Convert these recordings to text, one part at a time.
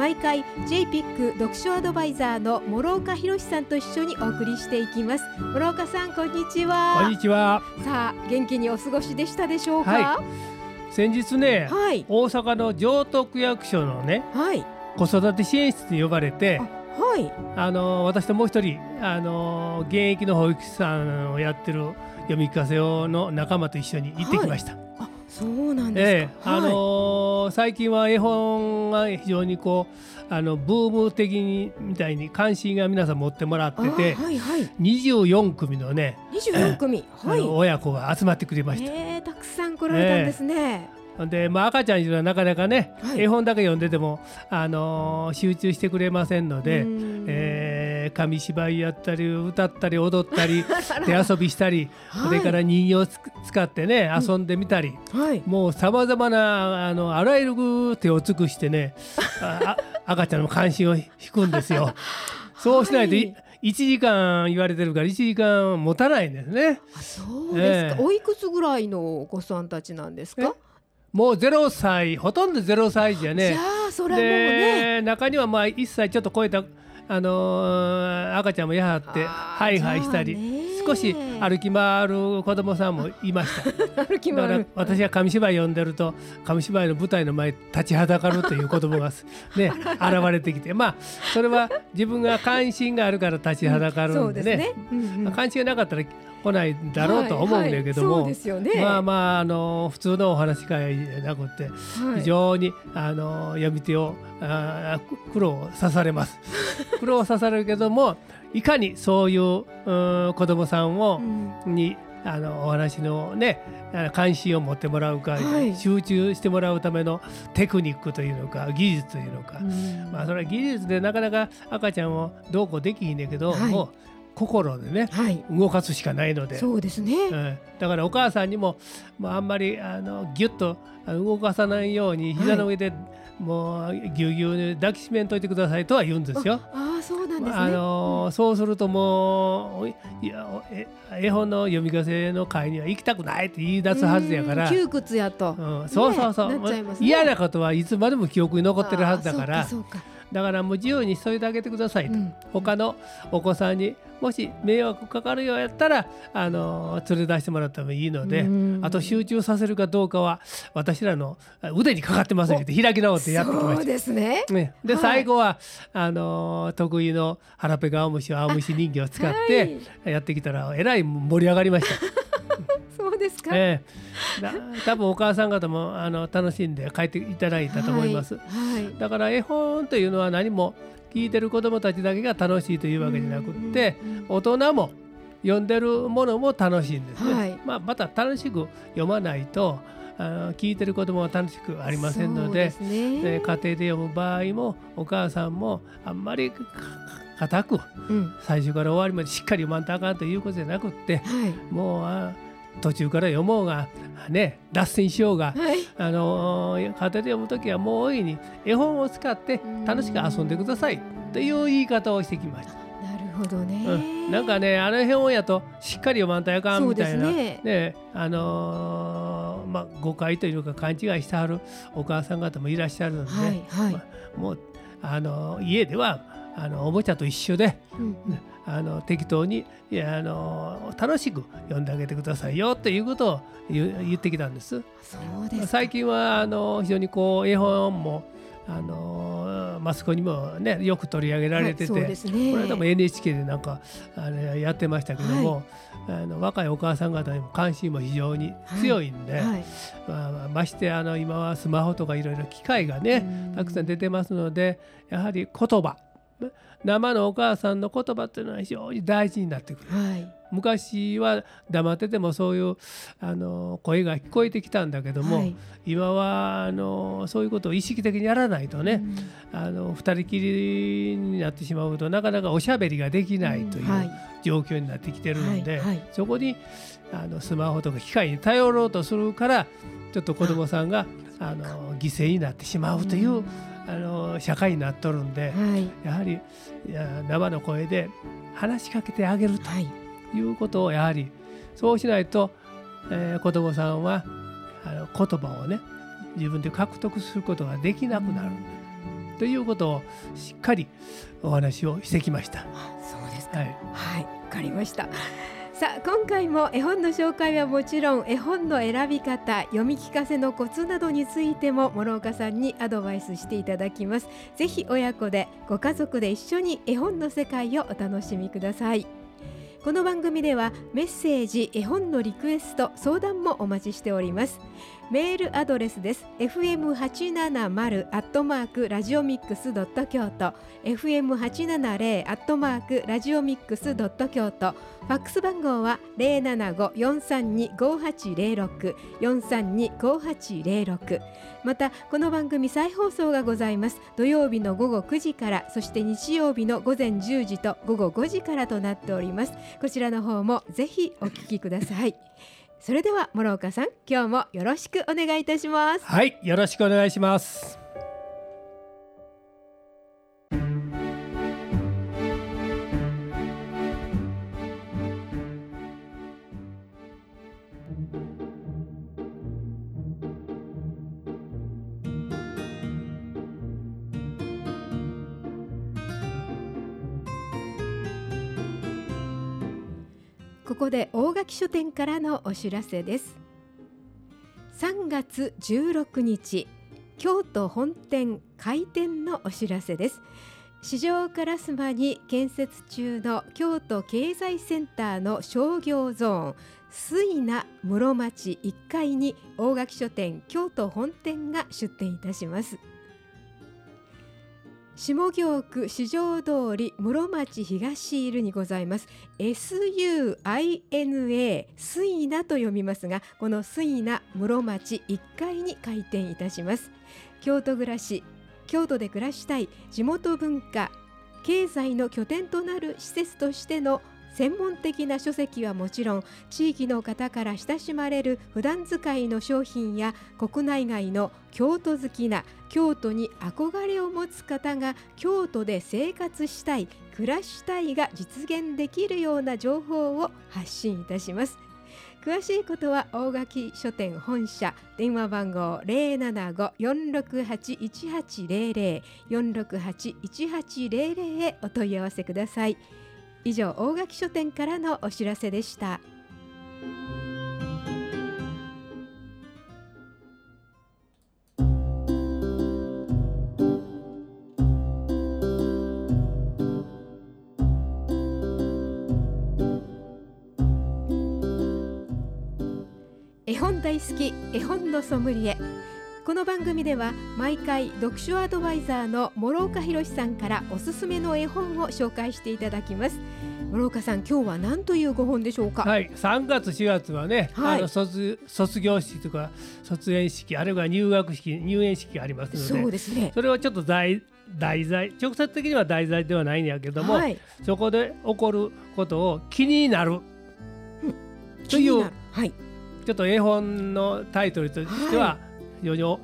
毎回 JPIC 読書アドバイザーの諸岡博さんと一緒にお送りしていきます。諸岡さんこんにちは。こんにちは。さあ元気にお過ごしでしたでしょうか？は先日ね、はい。大阪の城徳役所のねはい。子育て支援室に呼ばれてはい。あの私ともう一人あの現役の保育士さんをやってる読み聞かせをの仲間と一緒に行ってきました。あそうなんですええか、あのー最近は絵本が非常にこうあのブーム的にみたいに関心が皆さん持ってもらっててあはいはい。24組のね、24組？あの親子が集まってくれました。えー、たくさん来られたんですね、で、まあ、赤ちゃんにはなかなかね、はい。絵本だけ読んでても、あのー集中してくれませんので、うんえー紙芝居やったり歌ったり踊ったり 手遊びしたり、はい。それから人形を使ってね遊んでみたり、はい。もうさまざまなあのあらゆる手を尽くしてね ああ赤ちゃんの関心を引くんですよ。そうしないと、はい。1時間言われてるから1時間持たないんですね。あそうですか、ええ。おいくつぐらいのお子さんたちなんですか？もう0歳ほとんど0歳児やね。じゃあそれはもうね。で中にはまあ1歳ちょっと超えた、あのー赤ちゃんもやはってハイハイしたり少し歩き回る子供さんもいました。歩きだから回る私は紙芝居読んでると紙芝居の舞台の前に立ちはだかるという子供が ね現れてきて。まあそれは自分が関心があるから立ちはだかるんでね。ね、うんうん。関心がなかったら来ないんだろうと思うんだけども、まあまああの普通のお話し会じゃなくてはい。非常に、あの読み手をあー苦労をさされます。苦労をさされるけどもいかにそういううん子供さんを、うん。にあのお話のね関心を持ってもらうか、はい。集中してもらうためのテクニックというのか技術というのか、うん。まあそれは技術でなかなか赤ちゃんをどうこうできひんねんけど、はい。もう心でねはい。動かすしかないので。そうですね、うん。だからお母さんにも、まあ、あんまりあのギュッと動かさないように膝の上で、もうぎゅうぎゅうに抱きしめんといてくださいとは言うんですよ。ああそうなんですね、あのそうするともういやえ絵本の読み聞かせの会には行きたくないって言い出すはずやから。うん、窮屈やと、うん、そうそうそう、ねね。嫌なことはいつまでも記憶に残ってるはずだから。あーそうかだからもう自由にしといてあげてくださいと、うん。他のお子さんにもし迷惑かかるようやったらあの連れ出してもらってもいいので、うん。あと集中させるかどうかは私らの腕にかかってますって開き直ってやってきまそうしですね。た。ね、で、はい。最後はあの得意の腹ペガ青虫青虫人形を使ってやってきたらえらい盛り上がりました。そうですか、ええ、だ多分お母さん方もあの楽しんで帰っていただいたと思います。はい、はい。だから絵本というのは何も聞いてる子どもたちだけが楽しいというわけじゃなくって大人も読んでるものも楽しいんですね。はい。まあ、また楽しく読まないとあの聞いてる子どもは楽しくありませんのですね。えー家庭で読む場合もお母さんもあんまりか固くうん。最初から終わりまでしっかり読まんとあかんということじゃなくってはい。もうあ途中から読もうがね脱線しようがはい。あのー家庭で読む時はもう大いに絵本を使って楽しく遊んでくださいという言い方をしてきました。なるほどね、うん、なんかねあの絵本やとしっかり読まんとあかんみたいなそうですねあのーまあ、誤解というか勘違いしてはるお母さん方もいらっしゃるので、はいはい、まあもうあのー家ではあのおもちゃと一緒でうんあの適当にいやあの楽しく読んであげてくださいよということを言ってきたんです。そうですか。最近はあの非常にこう絵本もあのマスコミにもねよく取り上げられてて、はいね。これでも NHK でなんかあれやってましたけども、あの若いお母さん方にも関心も非常に強いんで、はいまあ、ましてあの今はスマホとかい。ろいろ機械がねうんたくさん出てますのでやはり言葉生のお母さんの言葉っていうのは非常に大事になってくる。はい昔は黙っててもそういうあの声が聞こえてきたんだけども、はい。今はあのそういうことを意識的にやらないとね、あの二人きりになってしまうとなかなかおしゃべりができないという状況になってきてるので、そこにあのスマホとか機械に頼ろうとするからちょっと子どもさんがあの犠牲になってしまうという、うん。あの社会になっとるんで、はい。やはり生の声で話しかけてあげるはい。ということをやはりそうしないと、えー子どもさんはあの言葉をね自分で獲得することができなくなる。ということをしっかりお話をしてきました。あそうですか。はい、はい、わかりました。さあ今回も絵本の紹介はもちろん絵本の選び方読み聞かせのコツなどについても諸岡さんにアドバイスしていただきます。ぜひ親子でご家族で一緒に絵本の世界をお楽しみくださいこの番組ではメッセージ絵本のリクエスト相談もお待ちしております。メールアドレスです。fm870 アットマークラジオミックスドット京都。fm870 アットマークラジオミックスドット京都。ファックス番号は075-432-5806 432-5806またこの番組再放送がございます。土曜日の午後9時からそして日曜日の午前10時と午後5時からとなっております。こちらの方もぜひお聞きください。それでは諸岡さん今日もよろしくお願いいたしますはい、よろしくお願いします。ここで大垣書店からのお知らせです。3月16日京都本店開店のお知らせです。市場烏丸に建設中の京都経済センターの商業ゾーン水名室町1階に大垣書店京都本店が出店いたします。下京区市場通り室町東入にございます。SUINA スイナと読みますがこの水名室町1階に開店いたします。京都暮らし京都で暮らしたい地元文化経済の拠点となる施設としての専門的な書籍はもちろん地域の方から親しまれる普段使いの商品や国内外の京都好きな京都に憧れを持つ方が京都で生活したい暮らしたいが実現できるような情報を発信いたします。詳しいことは大垣書店本社電話番号075-468-1800 468-1800へお問い合わせください。以上大垣書店からのお知らせでした。絵本大好き絵本のソムリエ。この番組では毎回読書アドバイザーの諸岡博さんからおすすめの絵本を紹介していただきます。諸岡さん今日は何というご本でしょうか、はい、3月4月はね、はい。あの卒卒業式とか卒園式あるいは入学式入園式がありますのでそうですね。それはちょっと題題材直接的には題材ではないんやけども、はい。そこで起こることを気になる。というはい。ちょっと絵本のタイトルとしては非常にお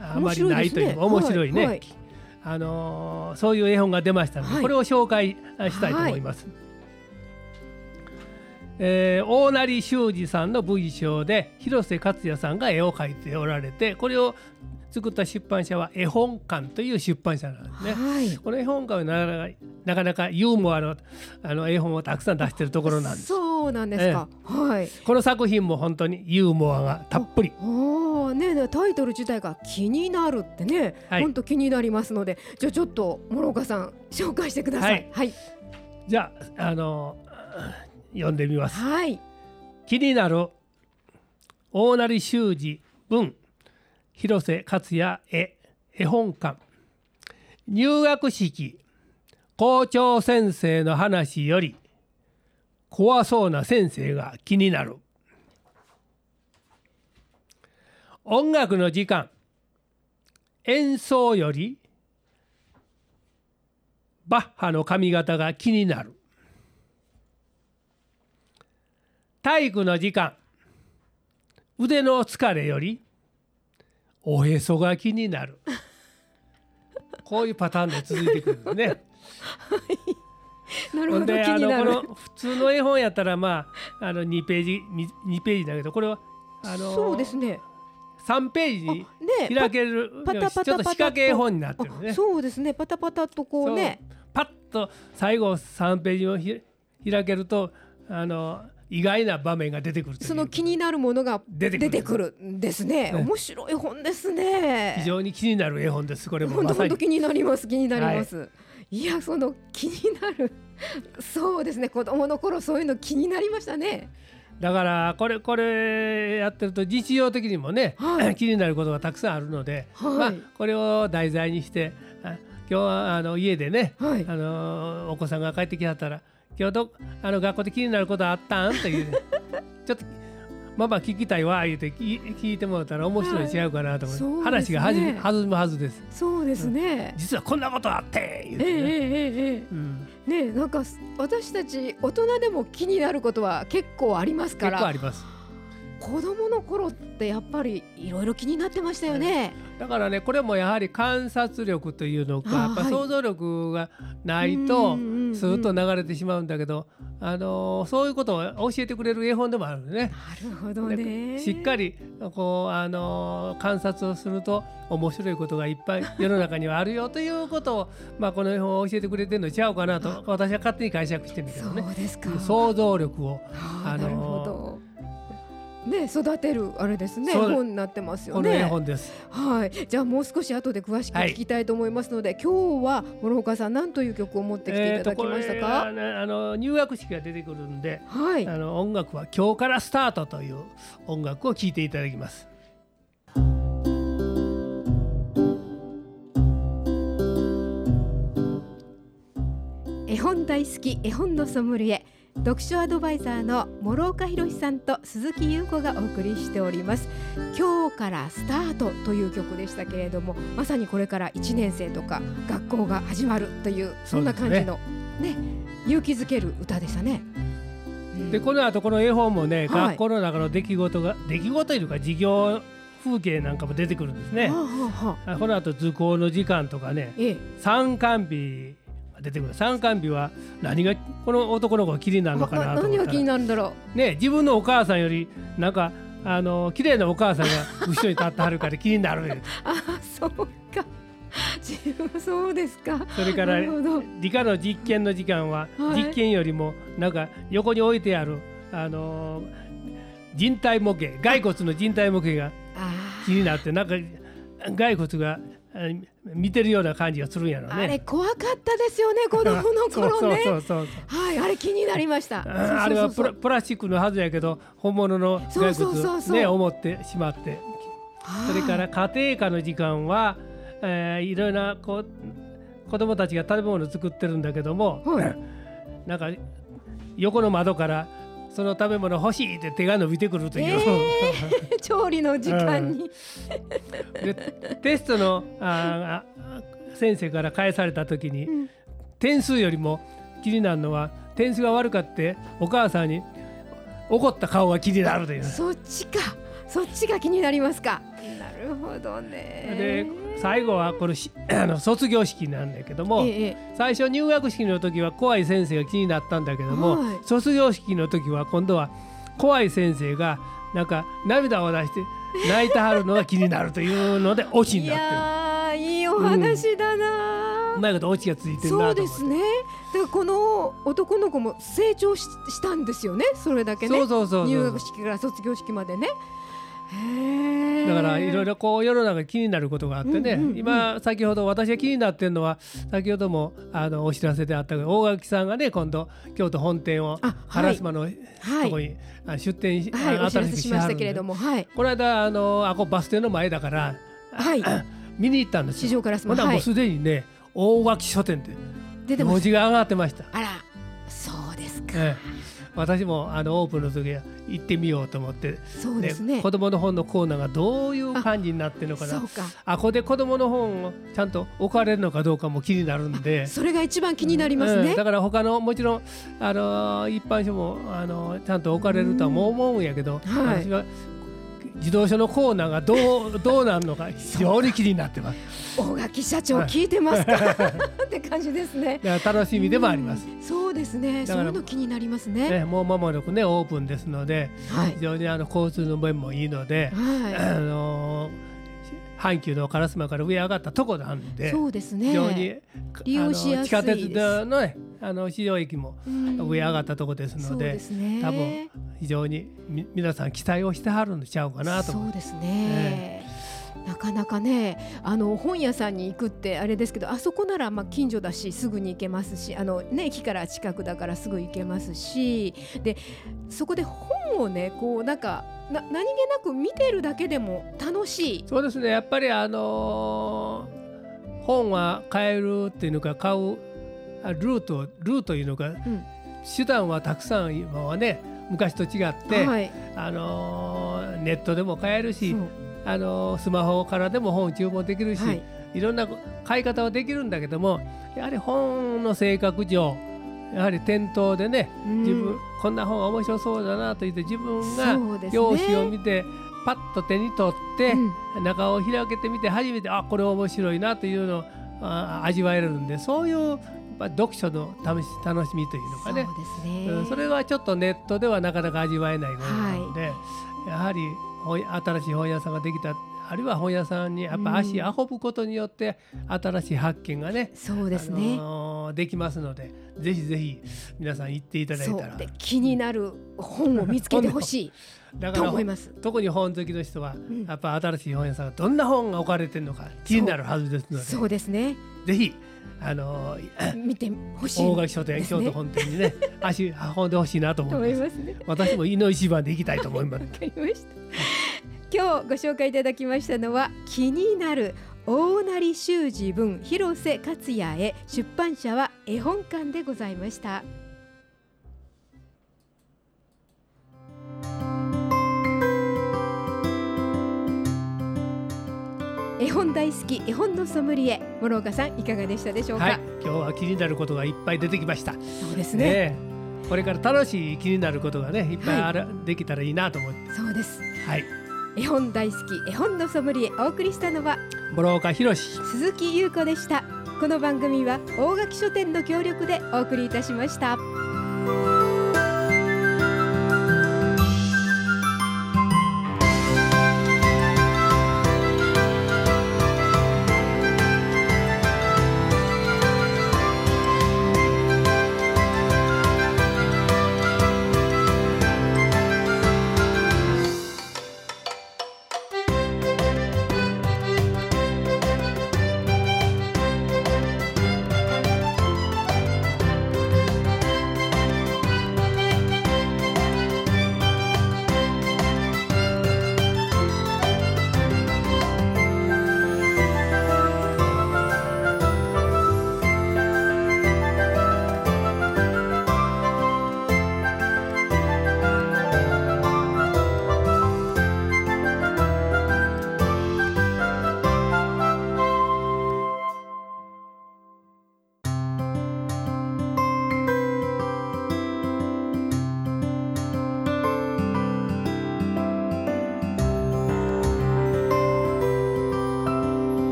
ああまりないという面面白いね。ねはい。はいあのーそういう絵本が出ましたので、はい。これを紹介したいと思います。えー大成修二さんの文章で広瀬克也さんが絵を描いておられてこれを作った出版社は絵本館という出版社なんですね。はい。この絵本館はなかなかなかなかユーモアのあの絵本をたくさん出しているところなんです。そうなんですか、はい。この作品も本当にユーモアがたっぷり。おー。ねえタイトル自体が気になるってね、はい。本当気になりますので。じゃあちょっと諸岡さん紹介してください。はい。じゃあ、あの読んでみます。はい。気になる大成修二文広瀬克也絵絵本館。入学式校長先生の話より怖そうな先生が気になる。音楽の時間演奏よりバッハの髪型が気になる。体育の時間腕の疲れよりおへそが気になる。こういうパターンで続いてくる んですね。なるほどであになる。のこの普通の絵本やったらまああの2ページみ2ページだけどこれはあのそうですね。3ページにね開けるパタパタパタちょっと仕掛け絵本になってるあね。そうですね。パタパタとこうね。パッと最後3ページをひ開けるとあの意外な場面が出てくるその気になるものが出てくる。んですね。ね。面白い本ですね。非常に気になる絵本です。これも本当本当気になります気になります、い、やその気になるそうですね。子供の頃そういうの気になりましたね。だからこれこれやってると日常的にもね、はい。気になることがたくさんあるので、はい。まあ、これを題材にしてあ今日はあの家でね、はい。あのお子さんが帰ってきはったら「今日どあの学校で気になることあったん?」という。ね ちょっと「ママ聞きたいわ」言うて聞聞いてもらったら面白いに違うかなと思って、はい。ね。話がはじ弾むはずです。そうですね、実はこんなことあって言うて。ね、ええええええうん、ねなんか私たち大人でも気になることは結構ありますか結構あらります。子供の頃ってやっぱりいろいろ気になってましたよね。だからねこれもやはり観察力というのかあやっぱはい想像力がないとスーッと流れてしまうんだけど、あのーそういうことを教えてくれる絵本でもあるね。なるほどね。しっかりこう、あのー観察をすると面白いことがいっぱい世の中にはあるよということを、まあ、この絵本を教えてくれてるのちゃうかなと私は勝手に解釈してるんだけどねそうですか。想像力をあのーあーなるほど。ね育てるあれですね本になってますよこの絵ね。本です。はい。じゃあもう少し後で詳しく聞きたいと思いますので、今日は諸岡さん何という曲を持ってきていただきましたか？はねあの入学式が出てくるんで、はい。あの音楽は今日からスタートという音楽を聴いていただきます。絵本大好き絵本のソムリエ読書アドバイザーの諸岡博さんと鈴木優子がお送りしております。今日からスタートという曲でしたけれどもまさにこれから1年生とか学校が始まるというそんな感じのね。勇気づける歌でしたね、うん。でこの後この絵本もね、はい。学校の中の出来事が出来事というか授業風景なんかも出てくるんですね。は。あはあこの後図工の時間とかねええ。参観日が出てくる。参観日は何がこの男の子が気になるのかななと何が気になるんだろね自分のお母さんよりなんかあの綺麗なお母さんが後ろに立ってはるから気になるう あそうか。自分そうですか。それから理科の実験の時間は、はい。実験よりもなんか横に置いてあるあのー人体模型骸骨の人体模型があ気になってなんか骸骨があ見てるような感じがするんやろーあれね。怖かったですよね子供の頃ね。そうそうそうそうはい、あれ気になりました。ああれはプラプラスチックのはずやけど本物の骸骨ね思ってしまって。それから家庭科の時間は、えーいろいろなこう子供たちが食べ物を作ってるんだけども、はい。なんか横の窓からその食べ物欲しいって手が伸びてくるという、調理の時間に、でテストのああ先生から返された時に、ん。点数よりも気になるのは点数が悪かってお母さんに怒った顔が気になるという。そっちか、そっちが気になりますか。なるほどね。で最後はこのし あの卒業式なんだけども、えええ最初入学式の時は怖い先生が気になったんだけども、はい卒業式の時は今度は怖い先生がなんか涙を出して泣いてはるのが気になるというのでオチいになってる。やーいいお話だな、うまいことオチがついてるそうなと思って。ですね。だからこの男の子も成長ししたんですよね。それだけね。そうそうそうそう入学式から卒業式までね。だからいろいろこう世の中気になることがあってね、うんうんうん今先ほど私が気になってるのは先ほどもあのお知らせであったけど大垣さんがね今度京都本店をあはい烏丸のはいとこに、あ出店し、はい、あお知らせ新ししましたけれども、はい。この間あのあこバス停の前だからはい。見に行ったんですよ。市場からすほんならもうはい。すでにね大垣書店って。文字が上がってました。あら、そうですか。ええ私もあのオープンの時は行ってみようと思ってそうですね。子供の本のコーナーがどういう感じになってるのかな。あここで子供の本をちゃんと置かれるのかどうかも気になるんで。それが一番気になりますね。うんだから他のもちろんあの一般書もあのちゃんと置かれるとはもう思うんやけど、はい。私は自動車のコーナーがどう どうなるのか非常に気になってます。大垣社長聞いてますか？って感じですね。楽しみでもあります。うん。そうですね。そういうの気になりますね。ね、もう間もなくねオープンですのではい。非常にあの交通の便もいいので、あはの阪急の烏丸から上上がったとこなんいでそうですね。非常に利用しやすい地下鉄のねあの市場駅もうん。上上がったとこですので,、ね。多分非常にみ皆さん期待をしてはるんちゃうかなと思そうですね、なかなかねあの本屋さんに行くってあれですけどあそこならまあ近所だしすぐに行けますしあの、ね、駅から近くだからすぐ行けますしでそこで本をねこうなんかな何気なく見てるだけでも楽しい。そうですね。やっぱりあのー本は買えるっていうのか買うあルートルートいうのか、ん手段はたくさん今はね昔と違って、はい、あのーネットでも買えるしあのースマホからでも本注文できるし、はい。い、ろんな買い方はできるんだけどもやはり本の性格上やはり店頭でねうん。自分、こんな本面白そうだなと言って自分がですね。表紙を見てパッと手に取って、うん。中を開けてみて初めてあこれ面白いなというのをあ味わえるんでそういう読書の楽し楽しみというのかね。そね、うんそれはちょっとネットではなかなか味わえないものなので、やはり本新しい本屋さんができたあるいは本屋さんにやっぱ足うん。運ぶことによって新しい発見がねそうですね、あのーできますのでぜひぜひ皆さん行っていただいたら気になる本を見つけてほしい だからと思います。特に本好きの人は、ん。やっぱ新しい本屋さんがどんな本が置かれてるのか気になるはずですのでそうですね。ぜひあのー 見てほしい大垣書店、京都本店にね 足運んでほしいなとと思います。思いますね。私も井の一番で行きたいと思います。わかりました。今日ご紹介いただきましたのは気になる大成修二文広瀬克也へ出版社は絵本館でございました。絵本大好き絵本のソムリエ諸岡さんいかがでしたでしょうか、はい今日は気になることがいっぱい出てきました。そうですね。ねえ。これから楽しい気になることがねいっぱいある、できたらいいなと思って。そうです。はい絵本大好き絵本のソムリエお送りしたのは諸岡博史鈴木優子でした。この番組は大垣書店の協力でお送りいたしました